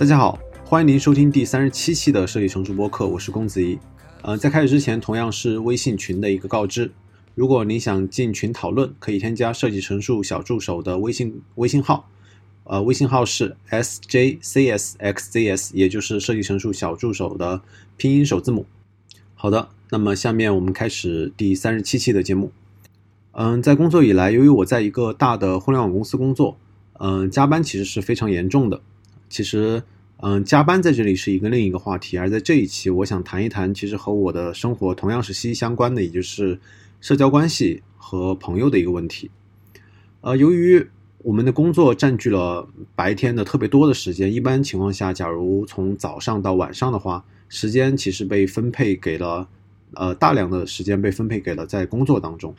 大家好，欢迎您收听第三十七期的设计成熟播客，我是公子怡。呃，在开始之前，同样是微信群的一个告知，如果您想进群讨论，可以添加设计成熟小助手的微信微信号，呃，微信号是 s j c s x z s，也就是设计成熟小助手的拼音首字母。好的，那么下面我们开始第三十七期的节目。嗯，在工作以来，由于我在一个大的互联网公司工作，嗯，加班其实是非常严重的。其实，嗯，加班在这里是一个另一个话题，而在这一期，我想谈一谈，其实和我的生活同样是息息相关的，也就是社交关系和朋友的一个问题。呃，由于我们的工作占据了白天的特别多的时间，一般情况下，假如从早上到晚上的话，时间其实被分配给了，呃，大量的时间被分配给了在工作当中。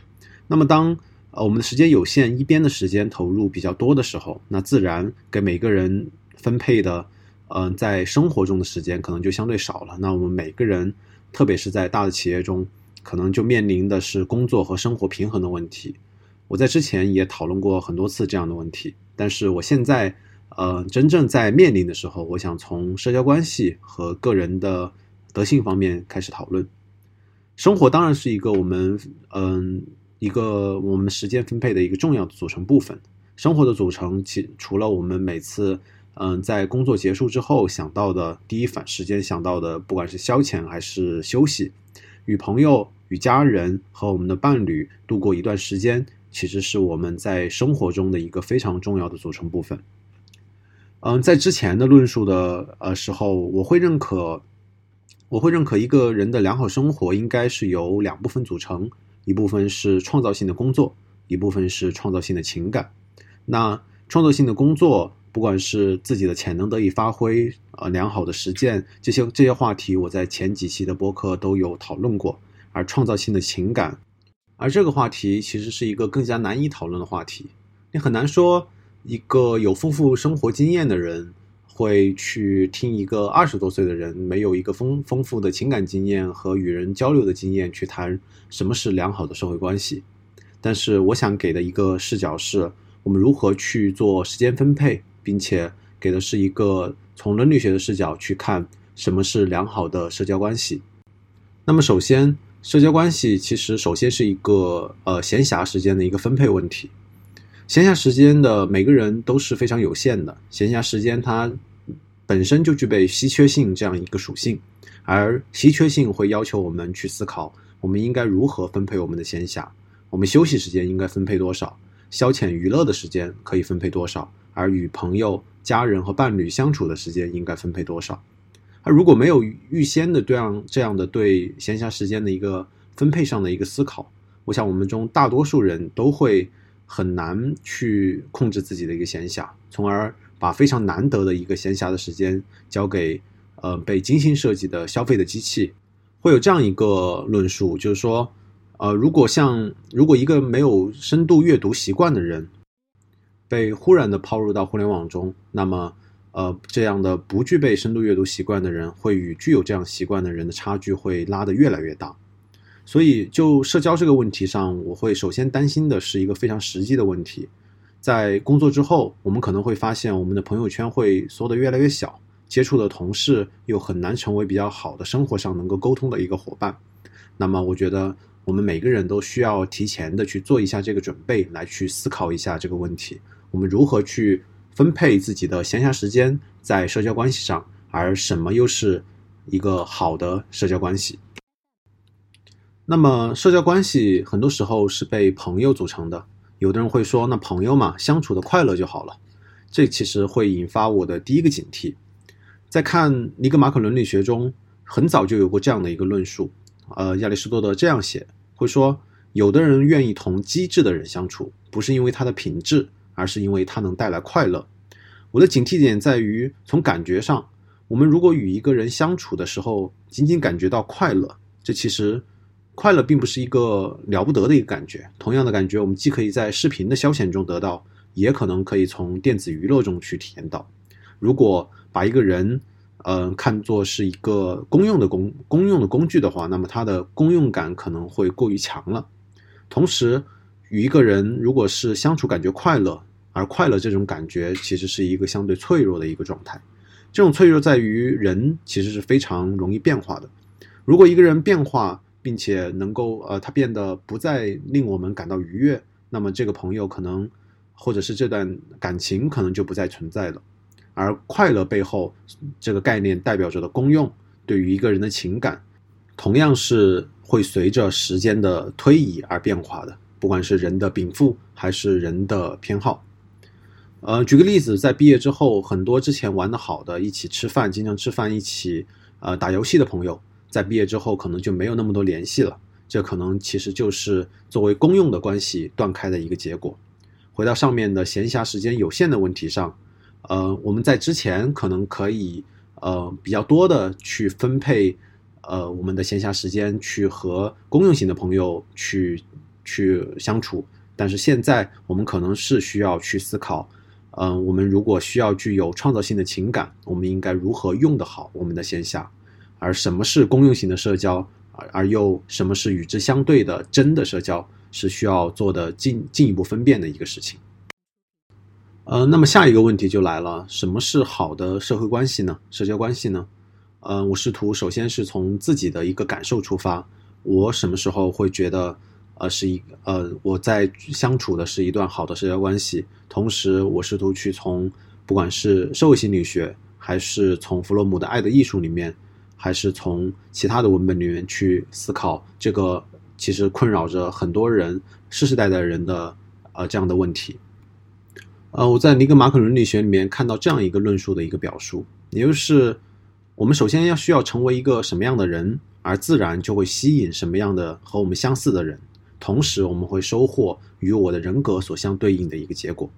那么，当呃我们的时间有限，一边的时间投入比较多的时候，那自然给每个人。分配的，嗯，在生活中的时间可能就相对少了。那我们每个人，特别是在大的企业中，可能就面临的是工作和生活平衡的问题。我在之前也讨论过很多次这样的问题，但是我现在，呃，真正在面临的时候，我想从社交关系和个人的德性方面开始讨论。生活当然是一个我们，嗯，一个我们时间分配的一个重要的组成部分。生活的组成，其除了我们每次。嗯，在工作结束之后想到的第一反时间想到的，不管是消遣还是休息，与朋友、与家人和我们的伴侣度过一段时间，其实是我们在生活中的一个非常重要的组成部分。嗯，在之前的论述的呃时候，我会认可，我会认可一个人的良好生活应该是由两部分组成，一部分是创造性的工作，一部分是创造性的情感。那创造性的工作。不管是自己的潜能得以发挥，呃，良好的实践，这些这些话题，我在前几期的播客都有讨论过。而创造性的情感，而这个话题其实是一个更加难以讨论的话题。你很难说一个有丰富生活经验的人会去听一个二十多岁的人没有一个丰丰富的情感经验和与人交流的经验去谈什么是良好的社会关系。但是我想给的一个视角是我们如何去做时间分配。并且给的是一个从伦理学的视角去看什么是良好的社交关系。那么，首先，社交关系其实首先是一个呃闲暇时间的一个分配问题。闲暇时间的每个人都是非常有限的，闲暇时间它本身就具备稀缺性这样一个属性，而稀缺性会要求我们去思考，我们应该如何分配我们的闲暇，我们休息时间应该分配多少，消遣娱乐的时间可以分配多少。而与朋友、家人和伴侣相处的时间应该分配多少？而如果没有预先的这样这样的对闲暇时间的一个分配上的一个思考，我想我们中大多数人都会很难去控制自己的一个闲暇，从而把非常难得的一个闲暇的时间交给呃被精心设计的消费的机器。会有这样一个论述，就是说，呃，如果像如果一个没有深度阅读习惯的人。被忽然的抛入到互联网中，那么，呃，这样的不具备深度阅读习惯的人，会与具有这样习惯的人的差距会拉得越来越大。所以，就社交这个问题上，我会首先担心的是一个非常实际的问题：在工作之后，我们可能会发现我们的朋友圈会缩得越来越小，接触的同事又很难成为比较好的生活上能够沟通的一个伙伴。那么，我觉得我们每个人都需要提前的去做一下这个准备，来去思考一下这个问题。我们如何去分配自己的闲暇时间在社交关系上？而什么又是一个好的社交关系？那么，社交关系很多时候是被朋友组成的。有的人会说：“那朋友嘛，相处的快乐就好了。”这其实会引发我的第一个警惕。在看尼格马可伦理学中，很早就有过这样的一个论述。呃，亚里士多德这样写，会说：“有的人愿意同机智的人相处，不是因为他的品质。”而是因为它能带来快乐。我的警惕点在于，从感觉上，我们如果与一个人相处的时候，仅仅感觉到快乐，这其实快乐并不是一个了不得的一个感觉。同样的感觉，我们既可以在视频的消遣中得到，也可能可以从电子娱乐中去体验到。如果把一个人，嗯，看作是一个公用的工公用的工具的话，那么它的公用感可能会过于强了。同时，与一个人如果是相处感觉快乐，而快乐这种感觉其实是一个相对脆弱的一个状态。这种脆弱在于人其实是非常容易变化的。如果一个人变化，并且能够呃，他变得不再令我们感到愉悦，那么这个朋友可能，或者是这段感情可能就不再存在了。而快乐背后这个概念代表着的功用，对于一个人的情感，同样是会随着时间的推移而变化的。不管是人的禀赋还是人的偏好，呃，举个例子，在毕业之后，很多之前玩的好的，一起吃饭、经常吃饭、一起呃打游戏的朋友，在毕业之后可能就没有那么多联系了。这可能其实就是作为公用的关系断开的一个结果。回到上面的闲暇时间有限的问题上，呃，我们在之前可能可以呃比较多的去分配呃我们的闲暇时间去和公用型的朋友去。去相处，但是现在我们可能是需要去思考，嗯，我们如果需要具有创造性的情感，我们应该如何用得好我们的线下，而什么是公用型的社交，而而又什么是与之相对的真的社交，是需要做的进进一步分辨的一个事情。呃，那么下一个问题就来了，什么是好的社会关系呢？社交关系呢？嗯，我试图首先是从自己的一个感受出发，我什么时候会觉得。呃，是一呃，我在相处的是一段好的社交关系，同时我试图去从不管是社会心理学，还是从弗洛姆的《爱的艺术》里面，还是从其他的文本里面去思考这个其实困扰着很多人世世代代人的呃这样的问题。呃，我在尼格马可伦理学里面看到这样一个论述的一个表述，也就是我们首先要需要成为一个什么样的人，而自然就会吸引什么样的和我们相似的人。同时，我们会收获与我的人格所相对应的一个结果。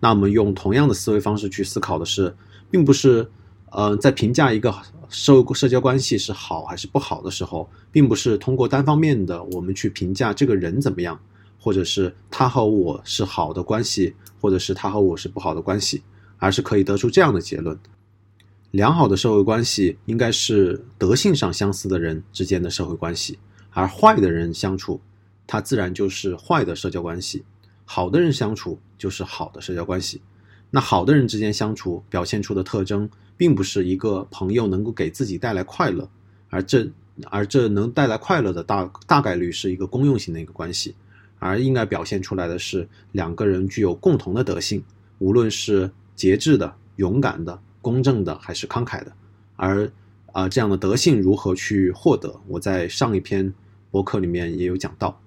那我们用同样的思维方式去思考的是，并不是，呃，在评价一个社社交关系是好还是不好的时候，并不是通过单方面的我们去评价这个人怎么样，或者是他和我是好的关系，或者是他和我是不好的关系，而是可以得出这样的结论：良好的社会关系应该是德性上相似的人之间的社会关系，而坏的人相处。它自然就是坏的社交关系，好的人相处就是好的社交关系。那好的人之间相处表现出的特征，并不是一个朋友能够给自己带来快乐，而这而这能带来快乐的大大概率是一个公用型的一个关系，而应该表现出来的是两个人具有共同的德性，无论是节制的、勇敢的、公正的还是慷慨的。而啊，这样的德性如何去获得？我在上一篇博客里面也有讲到。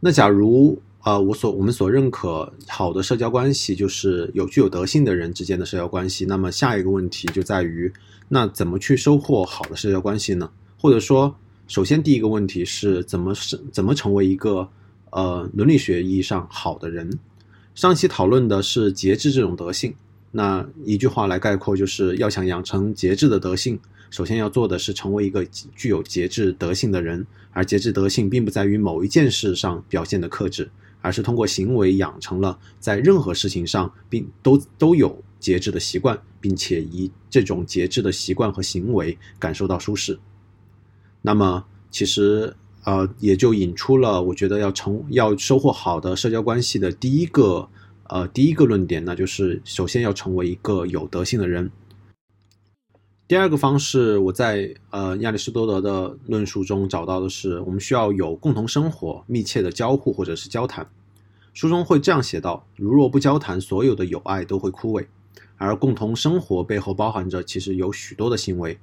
那假如啊，我所我们所认可好的社交关系，就是有具有德性的人之间的社交关系。那么下一个问题就在于，那怎么去收获好的社交关系呢？或者说，首先第一个问题是怎么是怎么成为一个呃伦理学意义上好的人？上期讨论的是节制这种德性，那一句话来概括，就是要想养成节制的德性。首先要做的是成为一个具有节制德性的人，而节制德性并不在于某一件事上表现的克制，而是通过行为养成了在任何事情上并都都有节制的习惯，并且以这种节制的习惯和行为感受到舒适。那么，其实呃也就引出了我觉得要成要收获好的社交关系的第一个呃第一个论点，那就是首先要成为一个有德性的人。第二个方式，我在呃亚里士多德的论述中找到的是，我们需要有共同生活、密切的交互或者是交谈。书中会这样写道：如若不交谈，所有的友爱都会枯萎。而共同生活背后包含着其实有许多的行为，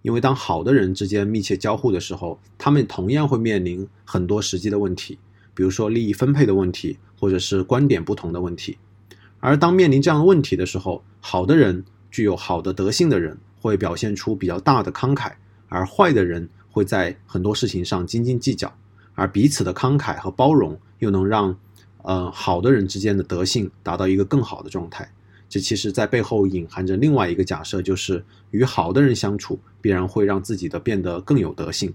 因为当好的人之间密切交互的时候，他们同样会面临很多实际的问题，比如说利益分配的问题，或者是观点不同的问题。而当面临这样的问题的时候，好的人具有好的德性的人。会表现出比较大的慷慨，而坏的人会在很多事情上斤斤计较，而彼此的慷慨和包容又能让，呃，好的人之间的德性达到一个更好的状态。这其实在背后隐含着另外一个假设，就是与好的人相处必然会让自己的变得更有德性。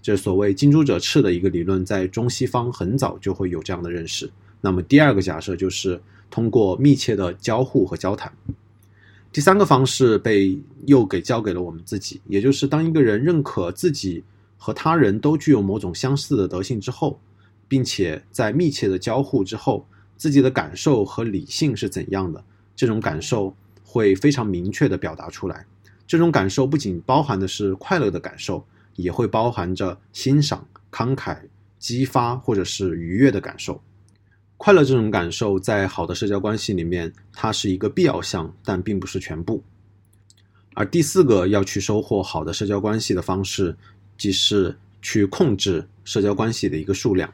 这所谓近朱者赤的一个理论，在中西方很早就会有这样的认识。那么第二个假设就是通过密切的交互和交谈。第三个方式被又给交给了我们自己，也就是当一个人认可自己和他人都具有某种相似的德性之后，并且在密切的交互之后，自己的感受和理性是怎样的，这种感受会非常明确的表达出来。这种感受不仅包含的是快乐的感受，也会包含着欣赏、慷慨、激发或者是愉悦的感受。快乐这种感受在好的社交关系里面，它是一个必要项，但并不是全部。而第四个要去收获好的社交关系的方式，即是去控制社交关系的一个数量。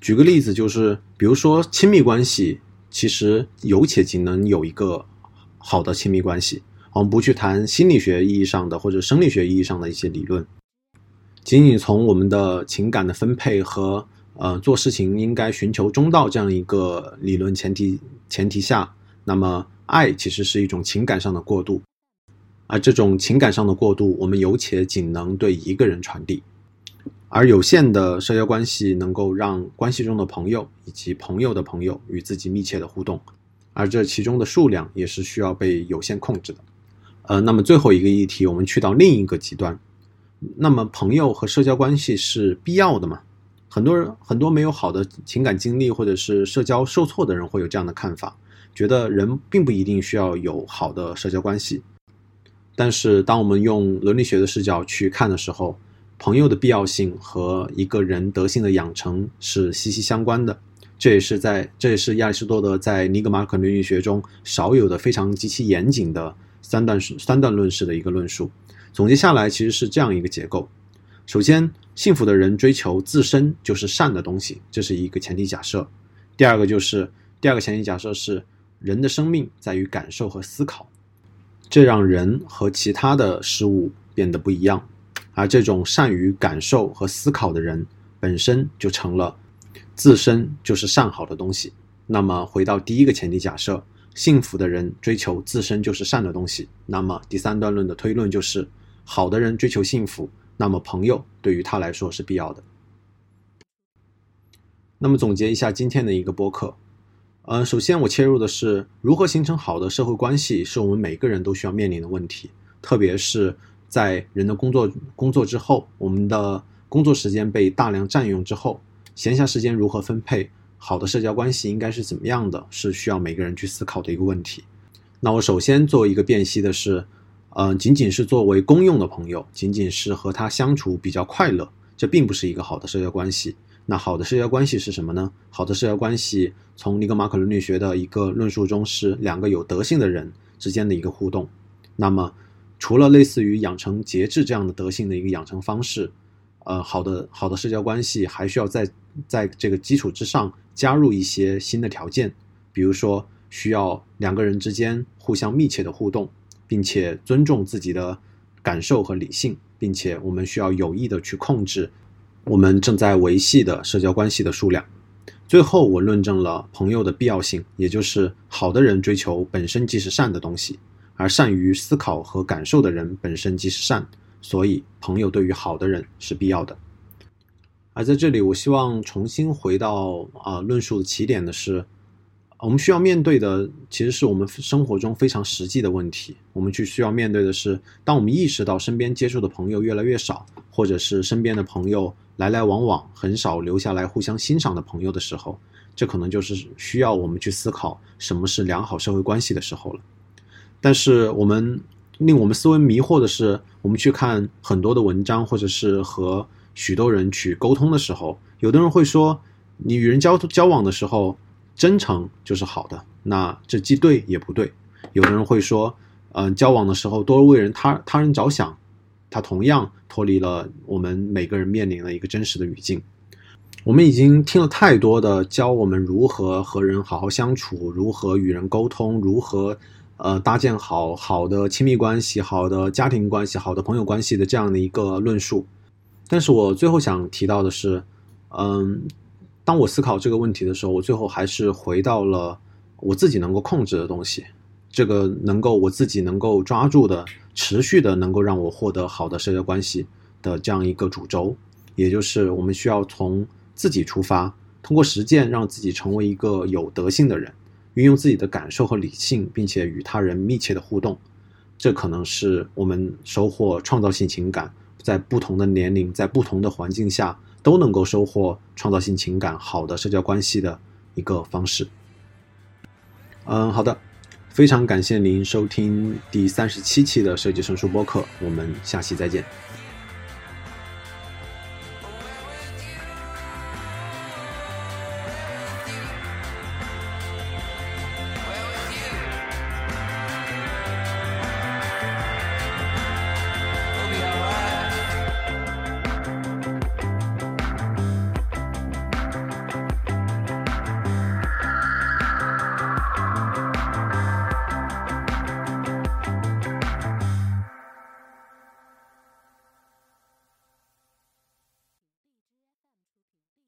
举个例子，就是比如说亲密关系，其实有且仅能有一个好的亲密关系。我们不去谈心理学意义上的或者生理学意义上的一些理论，仅仅从我们的情感的分配和呃做事情应该寻求中道这样一个理论前提前提下，那么爱其实是一种情感上的过渡，而这种情感上的过渡，我们有且仅能对一个人传递。而有限的社交关系能够让关系中的朋友以及朋友的朋友与自己密切的互动，而这其中的数量也是需要被有限控制的。呃，那么最后一个议题，我们去到另一个极端，那么朋友和社交关系是必要的吗？很多人很多没有好的情感经历或者是社交受挫的人会有这样的看法，觉得人并不一定需要有好的社交关系。但是当我们用伦理学的视角去看的时候，朋友的必要性和一个人德性的养成是息息相关的，这也是在这也是亚里士多德在尼格马可伦理学中少有的非常极其严谨的三段三段论式的一个论述。总结下来，其实是这样一个结构：首先，幸福的人追求自身就是善的东西，这是一个前提假设；第二个就是第二个前提假设是人的生命在于感受和思考，这让人和其他的事物变得不一样。而这种善于感受和思考的人，本身就成了自身就是善好的东西。那么，回到第一个前提假设，幸福的人追求自身就是善的东西。那么，第三段论的推论就是，好的人追求幸福，那么朋友对于他来说是必要的。那么，总结一下今天的一个播客，呃，首先我切入的是如何形成好的社会关系，是我们每个人都需要面临的问题，特别是。在人的工作工作之后，我们的工作时间被大量占用之后，闲暇时间如何分配？好的社交关系应该是怎么样的？是需要每个人去思考的一个问题。那我首先做一个辨析的是，呃，仅仅是作为公用的朋友，仅仅是和他相处比较快乐，这并不是一个好的社交关系。那好的社交关系是什么呢？好的社交关系从尼格马可伦理学的一个论述中是两个有德性的人之间的一个互动。那么。除了类似于养成节制这样的德性的一个养成方式，呃，好的好的社交关系还需要在在这个基础之上加入一些新的条件，比如说需要两个人之间互相密切的互动，并且尊重自己的感受和理性，并且我们需要有意的去控制我们正在维系的社交关系的数量。最后，我论证了朋友的必要性，也就是好的人追求本身即是善的东西。而善于思考和感受的人本身即是善，所以朋友对于好的人是必要的。而在这里，我希望重新回到啊论述的起点的是，我们需要面对的其实是我们生活中非常实际的问题。我们去需要面对的是，当我们意识到身边接触的朋友越来越少，或者是身边的朋友来来往往，很少留下来互相欣赏的朋友的时候，这可能就是需要我们去思考什么是良好社会关系的时候了。但是我们令我们思维迷惑的是，我们去看很多的文章，或者是和许多人去沟通的时候，有的人会说，你与人交交往的时候，真诚就是好的，那这既对也不对。有的人会说，嗯，交往的时候多为人他他人着想，他同样脱离了我们每个人面临的一个真实的语境。我们已经听了太多的教我们如何和人好好相处，如何与人沟通，如何。呃，搭建好好的亲密关系、好的家庭关系、好的朋友关系的这样的一个论述，但是我最后想提到的是，嗯，当我思考这个问题的时候，我最后还是回到了我自己能够控制的东西，这个能够我自己能够抓住的、持续的能够让我获得好的社交关系的这样一个主轴，也就是我们需要从自己出发，通过实践让自己成为一个有德性的人。运用自己的感受和理性，并且与他人密切的互动，这可能是我们收获创造性情感，在不同的年龄、在不同的环境下都能够收获创造性情感、好的社交关系的一个方式。嗯，好的，非常感谢您收听第三十七期的设计生疏播客，我们下期再见。